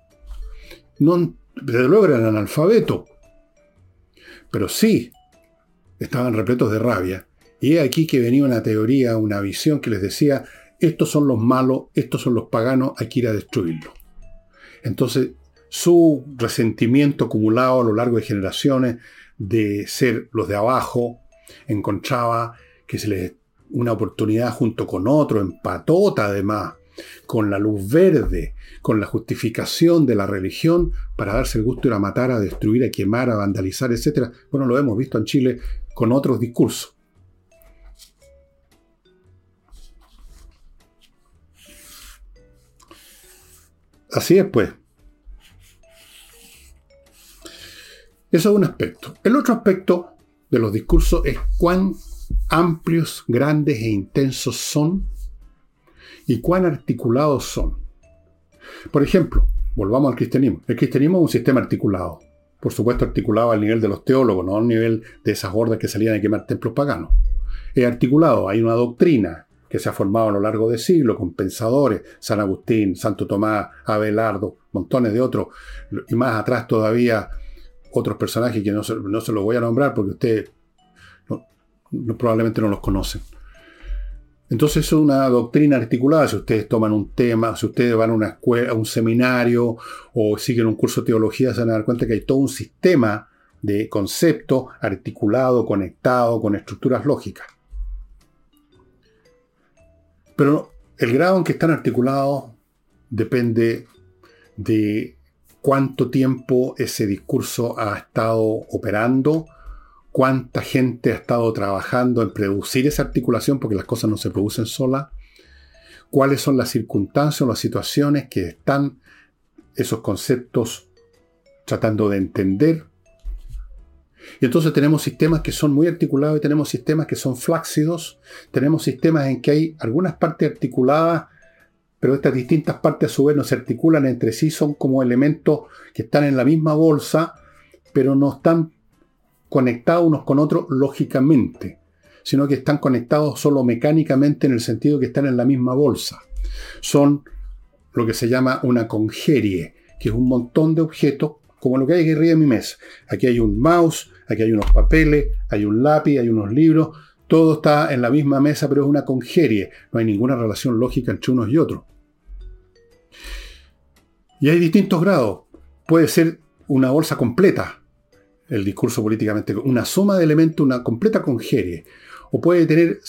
No, desde luego eran analfabetos, pero sí estaban repletos de rabia. Y he aquí que venía una teoría, una visión que les decía, estos son los malos, estos son los paganos, hay que ir a destruirlos. Entonces, su resentimiento acumulado a lo largo de generaciones de ser los de abajo, encontraba que se les una oportunidad junto con otro, en patota además, con la luz verde, con la justificación de la religión para darse el gusto de a matar, a destruir, a quemar, a vandalizar, etc. Bueno, lo hemos visto en Chile con otros discursos. Así es, pues. Eso es un aspecto. El otro aspecto de los discursos es cuán amplios, grandes e intensos son y cuán articulados son. Por ejemplo, volvamos al cristianismo. El cristianismo es un sistema articulado. Por supuesto, articulado al nivel de los teólogos, no al nivel de esas hordas que salían a quemar templos paganos. Es articulado, hay una doctrina que se ha formado a lo largo de siglos con pensadores, San Agustín, Santo Tomás, Abelardo, montones de otros, y más atrás todavía otros personajes que no se, no se los voy a nombrar porque ustedes probablemente no los conocen. Entonces es una doctrina articulada. Si ustedes toman un tema, si ustedes van a una escuela, a un seminario o siguen un curso de teología, se van a dar cuenta que hay todo un sistema de conceptos articulado, conectado, con estructuras lógicas. Pero el grado en que están articulados depende de cuánto tiempo ese discurso ha estado operando, cuánta gente ha estado trabajando en producir esa articulación, porque las cosas no se producen solas, cuáles son las circunstancias o las situaciones que están esos conceptos tratando de entender. Y entonces tenemos sistemas que son muy articulados y tenemos sistemas que son flácidos, tenemos sistemas en que hay algunas partes articuladas, pero estas distintas partes a su vez no se articulan entre sí, son como elementos que están en la misma bolsa, pero no están conectados unos con otros lógicamente, sino que están conectados solo mecánicamente en el sentido que están en la misma bolsa. Son lo que se llama una congerie, que es un montón de objetos, como lo que hay aquí arriba mi mesa. Aquí hay un mouse, aquí hay unos papeles, hay un lápiz, hay unos libros, todo está en la misma mesa, pero es una congerie. No hay ninguna relación lógica entre unos y otros. Y hay distintos grados. Puede ser una bolsa completa, el discurso políticamente, una suma de elementos, una completa congerie, o puede tener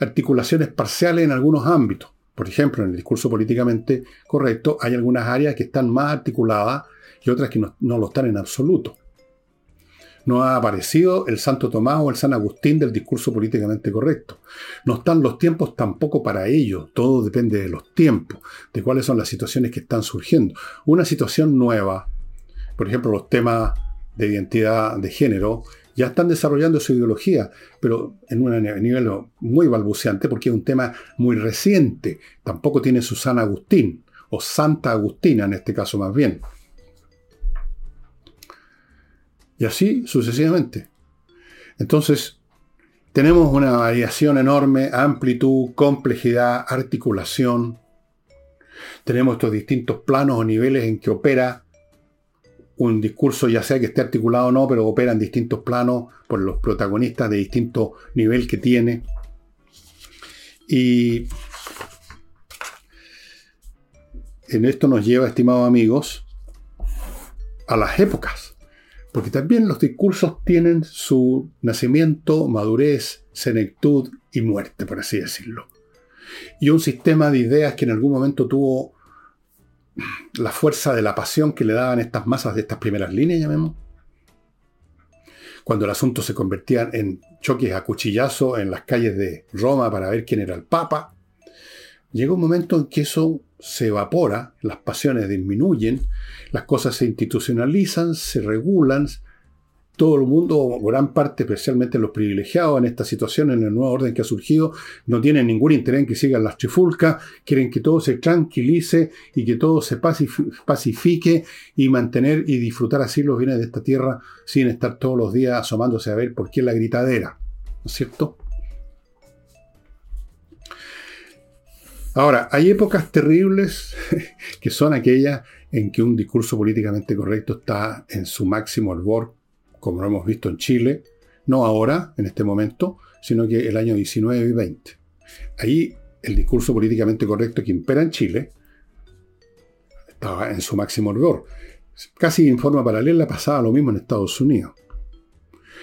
articulaciones parciales en algunos ámbitos. Por ejemplo, en el discurso políticamente correcto hay algunas áreas que están más articuladas y otras que no, no lo están en absoluto. No ha aparecido el Santo Tomás o el San Agustín del discurso políticamente correcto. No están los tiempos tampoco para ello. Todo depende de los tiempos, de cuáles son las situaciones que están surgiendo. Una situación nueva, por ejemplo, los temas de identidad de género, ya están desarrollando su ideología, pero en un nivel muy balbuceante porque es un tema muy reciente. Tampoco tiene su San Agustín, o Santa Agustina en este caso más bien. Y así sucesivamente. Entonces, tenemos una variación enorme, amplitud, complejidad, articulación. Tenemos estos distintos planos o niveles en que opera un discurso, ya sea que esté articulado o no, pero opera en distintos planos por los protagonistas de distinto nivel que tiene. Y en esto nos lleva, estimados amigos, a las épocas. Porque también los discursos tienen su nacimiento, madurez, senectud y muerte, por así decirlo. Y un sistema de ideas que en algún momento tuvo la fuerza de la pasión que le daban estas masas de estas primeras líneas, llamemos. Cuando el asunto se convertía en choques a cuchillazo en las calles de Roma para ver quién era el Papa, llega un momento en que eso se evapora, las pasiones disminuyen, las cosas se institucionalizan, se regulan, todo el mundo, gran parte, especialmente los privilegiados en esta situación, en el nuevo orden que ha surgido, no tienen ningún interés en que sigan las trifulcas, quieren que todo se tranquilice y que todo se pacifique y mantener y disfrutar así los bienes de esta tierra sin estar todos los días asomándose a ver por qué la gritadera. ¿No es cierto? Ahora, hay épocas terribles que son aquellas en que un discurso políticamente correcto está en su máximo albor como lo hemos visto en Chile, no ahora, en este momento, sino que el año 19 y 20. Ahí el discurso políticamente correcto que impera en Chile estaba en su máximo rigor. Casi en forma paralela pasaba lo mismo en Estados Unidos.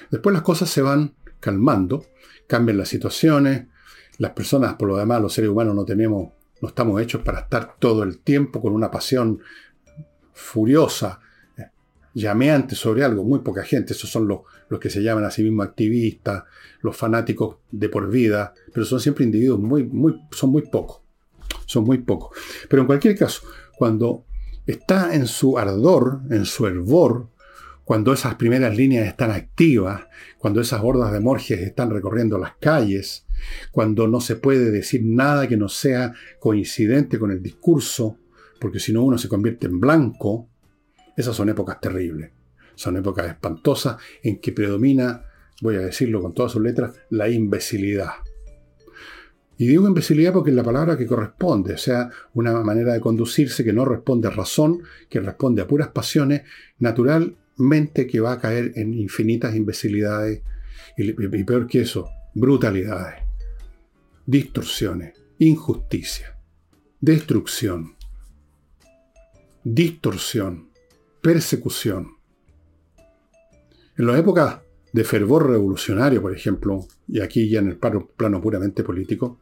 Después las cosas se van calmando, cambian las situaciones, las personas, por lo demás, los seres humanos no tenemos, no estamos hechos para estar todo el tiempo con una pasión furiosa, llameante sobre algo, muy poca gente, esos son los, los que se llaman a sí mismos activistas, los fanáticos de por vida, pero son siempre individuos muy, muy, son muy pocos, son muy pocos. Pero en cualquier caso, cuando está en su ardor, en su hervor, cuando esas primeras líneas están activas, cuando esas hordas de morges están recorriendo las calles, cuando no se puede decir nada que no sea coincidente con el discurso, porque si no uno se convierte en blanco, esas son épocas terribles, son épocas espantosas en que predomina, voy a decirlo con todas sus letras, la imbecilidad. Y digo imbecilidad porque es la palabra que corresponde, o sea, una manera de conducirse que no responde a razón, que responde a puras pasiones, naturalmente que va a caer en infinitas imbecilidades y, peor que eso, brutalidades, distorsiones, injusticia, destrucción, distorsión, persecución. En las épocas de fervor revolucionario, por ejemplo, y aquí ya en el plano puramente político,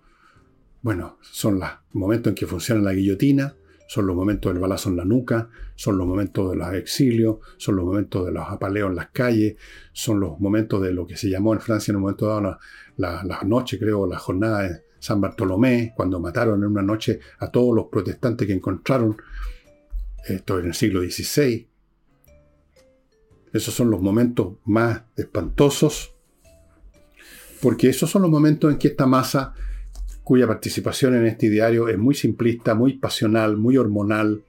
bueno, son los momentos en que funciona la guillotina, son los momentos del balazo en la nuca, son los momentos de los exilios, son los momentos de los apaleos en las calles, son los momentos de lo que se llamó en Francia en un momento dado la, la, noche, creo, la jornada de San Bartolomé, cuando mataron en una noche a todos los protestantes que encontraron, esto en el siglo XVI. Esos son los momentos más espantosos, porque esos son los momentos en que esta masa cuya participación en este diario es muy simplista, muy pasional, muy hormonal,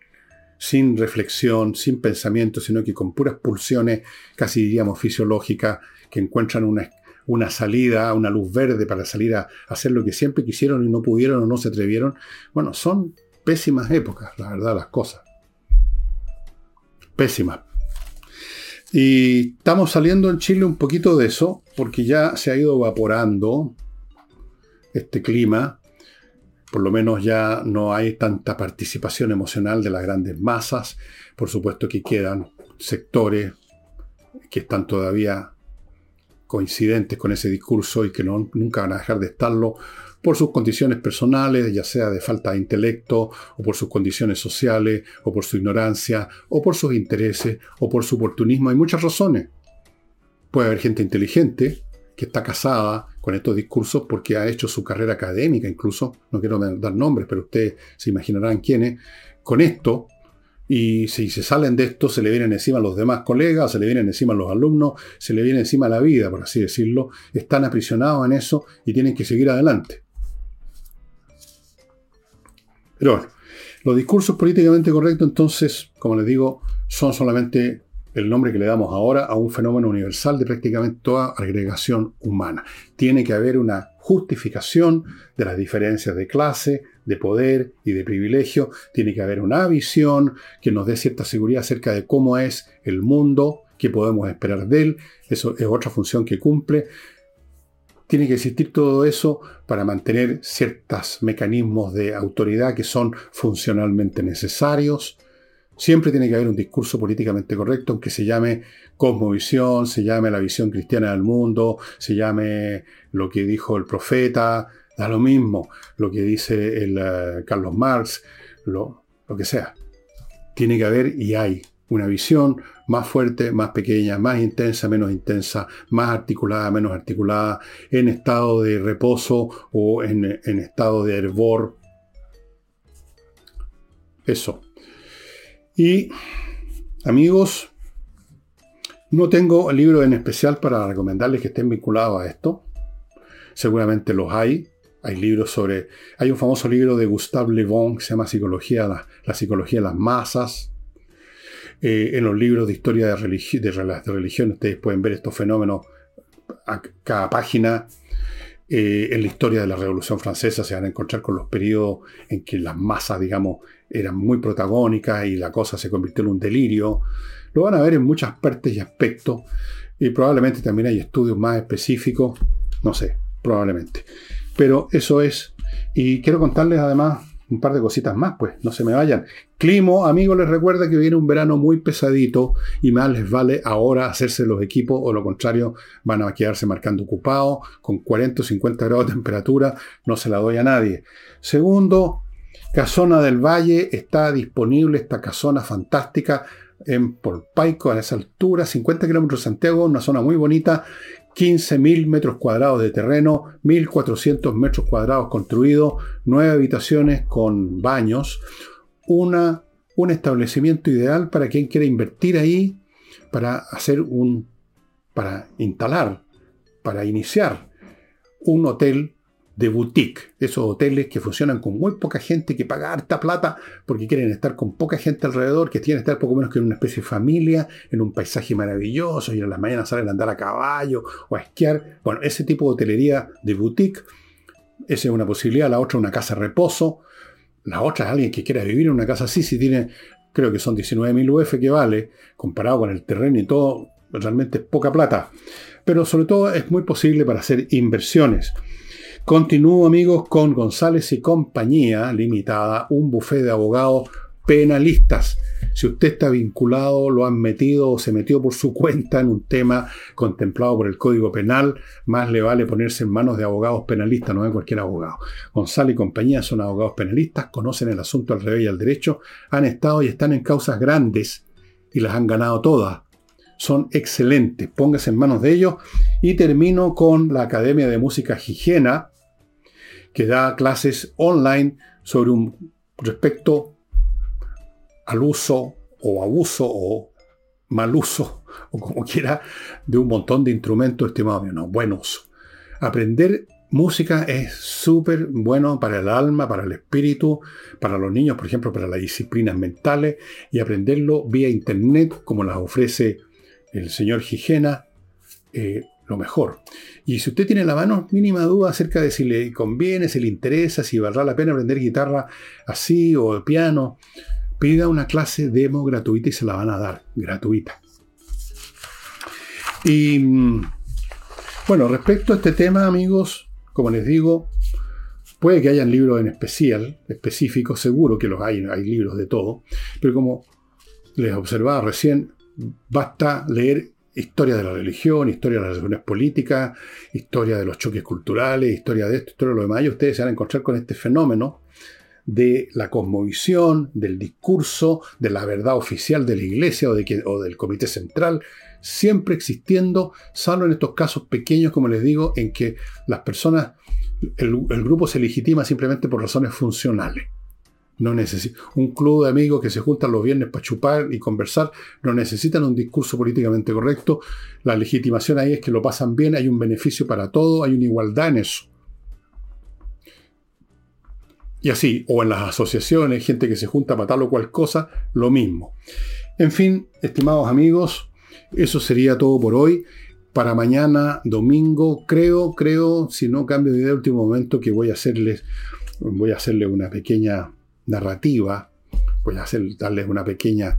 sin reflexión, sin pensamiento, sino que con puras pulsiones, casi diríamos fisiológicas, que encuentran una, una salida, una luz verde para salir a hacer lo que siempre quisieron y no pudieron o no se atrevieron. Bueno, son pésimas épocas, la verdad, las cosas. Pésimas. Y estamos saliendo en Chile un poquito de eso, porque ya se ha ido evaporando este clima, por lo menos ya no hay tanta participación emocional de las grandes masas, por supuesto que quedan sectores que están todavía coincidentes con ese discurso y que no, nunca van a dejar de estarlo por sus condiciones personales, ya sea de falta de intelecto, o por sus condiciones sociales, o por su ignorancia, o por sus intereses, o por su oportunismo. Hay muchas razones. Puede haber gente inteligente que está casada con estos discursos porque ha hecho su carrera académica, incluso, no quiero dar nombres, pero ustedes se imaginarán quiénes, con esto, y si se salen de esto, se le vienen encima los demás colegas, se le vienen encima los alumnos, se le viene encima la vida, por así decirlo, están aprisionados en eso y tienen que seguir adelante. Pero bueno, los discursos políticamente correctos, entonces, como les digo, son solamente el nombre que le damos ahora a un fenómeno universal de prácticamente toda agregación humana. Tiene que haber una justificación de las diferencias de clase, de poder y de privilegio. Tiene que haber una visión que nos dé cierta seguridad acerca de cómo es el mundo, qué podemos esperar de él. Eso es otra función que cumple. Tiene que existir todo eso para mantener ciertos mecanismos de autoridad que son funcionalmente necesarios. Siempre tiene que haber un discurso políticamente correcto, aunque se llame cosmovisión, se llame la visión cristiana del mundo, se llame lo que dijo el profeta, da lo mismo, lo que dice eh, Carlos Marx, lo, lo que sea. Tiene que haber y hay una visión más fuerte, más pequeña, más intensa, menos intensa, más articulada, menos articulada, en estado de reposo o en estado de hervor. Eso. Y amigos, no tengo el libro en especial para recomendarles que estén vinculados a esto. Seguramente los hay. Hay libros sobre... Hay un famoso libro de Gustave Le Bon que se llama Psicología, la, psicología de las masas. Eh, en los libros de historia de, de, religión ustedes pueden ver estos fenómenos a cada página. Eh, en la historia de la Revolución Francesa se van a encontrar con los periodos en que las masas, digamos, eran muy protagónicas y la cosa se convirtió en un delirio. Lo van a ver en muchas partes y aspectos. Y probablemente también hay estudios más específicos. No sé, probablemente. Pero eso es. Y quiero contarles además un par de cositas más, pues no se me vayan. Climo, amigos, les recuerda que viene un verano muy pesadito y más les vale ahora hacerse los equipos o lo contrario van a quedarse marcando ocupados con 40 o 50 grados de temperatura, no se la doy a nadie. Segundo, Casona del Valle está disponible, esta casona fantástica en Polpaico, a esa altura, 50 kilómetros de Santiago, una zona muy bonita, 15.000 metros cuadrados de terreno, 1.400 metros cuadrados construidos, nueve habitaciones con baños, una, un establecimiento ideal para quien quiera invertir ahí para hacer un, para instalar, para iniciar un hotel de boutique, esos hoteles que funcionan con muy poca gente, que paga harta plata porque quieren estar con poca gente alrededor, que quieren estar poco menos que en una especie de familia, en un paisaje maravilloso, y en las mañanas salen a andar a caballo o a esquiar. Bueno, ese tipo de hotelería de boutique, esa es una posibilidad. La otra, una casa reposo. La otra es alguien que quiera vivir en una casa así, si tiene, creo que son 19.000 UF que vale, comparado con el terreno y todo, realmente es poca plata. Pero sobre todo es muy posible para hacer inversiones. Continúo amigos con González y Compañía Limitada, un buffet de abogados penalistas. Si usted está vinculado, lo han metido o se metió por su cuenta en un tema contemplado por el Código Penal, más le vale ponerse en manos de abogados penalistas, no de cualquier abogado. González y compañía son abogados penalistas, conocen el asunto al revés y al derecho, han estado y están en causas grandes y las han ganado todas. Son excelentes, póngase en manos de ellos. Y termino con la Academia de Música Higiena, que da clases online sobre un respecto al uso o abuso o mal uso, o como quiera, de un montón de instrumentos, estimado mío, no, buen uso. Aprender música es súper bueno para el alma, para el espíritu, para los niños, por ejemplo, para las disciplinas mentales, y aprenderlo vía internet, como las ofrece el señor Gigena, eh, lo mejor. Y si usted tiene la mano mínima duda acerca de si le conviene, si le interesa, si valdrá la pena aprender guitarra así o piano, pida una clase demo gratuita y se la van a dar, gratuita. Y mm, bueno, respecto a este tema, amigos, como les digo, puede que hayan libros en especial, específicos, seguro que los hay, hay libros de todo, pero como les observaba recién, basta leer historia de la religión, historia de las relaciones políticas, historia de los choques culturales, historia de esto, historia de lo demás, y ustedes se van a encontrar con este fenómeno de la cosmovisión, del discurso, de la verdad oficial de la iglesia o, de o del comité central, siempre existiendo, salvo en estos casos pequeños, como les digo, en que las personas, el, grupo se legitima simplemente por razones funcionales. No un club de amigos que se juntan los viernes para chupar y conversar, no necesitan un discurso políticamente correcto. La legitimación ahí es que lo pasan bien, hay un beneficio para todo, hay una igualdad en eso. Y así, o en las asociaciones, gente que se junta para tal o cual cosa, lo mismo. En fin, estimados amigos, eso sería todo por hoy. Para mañana, domingo, creo, creo, si no cambio de idea último momento, que voy a hacerles, voy a hacerle una pequeña narrativa, voy a hacer, darles una pequeña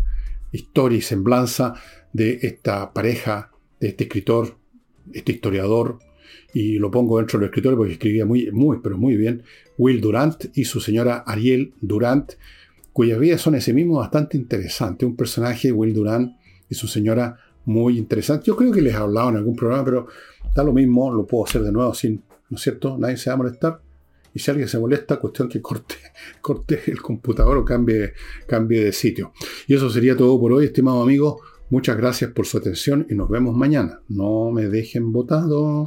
historia y semblanza de esta pareja, de este escritor, este historiador, y lo pongo dentro de los escritores porque escribía muy, muy, pero muy bien, Will Durant y su señora Ariel Durant, cuyas vidas son ese mismo bastante interesante. Un personaje, Will Durant y su señora, muy interesante. Yo creo que les he hablado en algún programa, pero da lo mismo, lo puedo hacer de nuevo sin, ¿no es cierto? Nadie se va a molestar. Y si alguien se molesta, cuestión que corte, corte el computador o cambie, cambie de sitio. Y eso sería todo por hoy, estimados amigos. Muchas gracias por su atención y nos vemos mañana. No me dejen votado.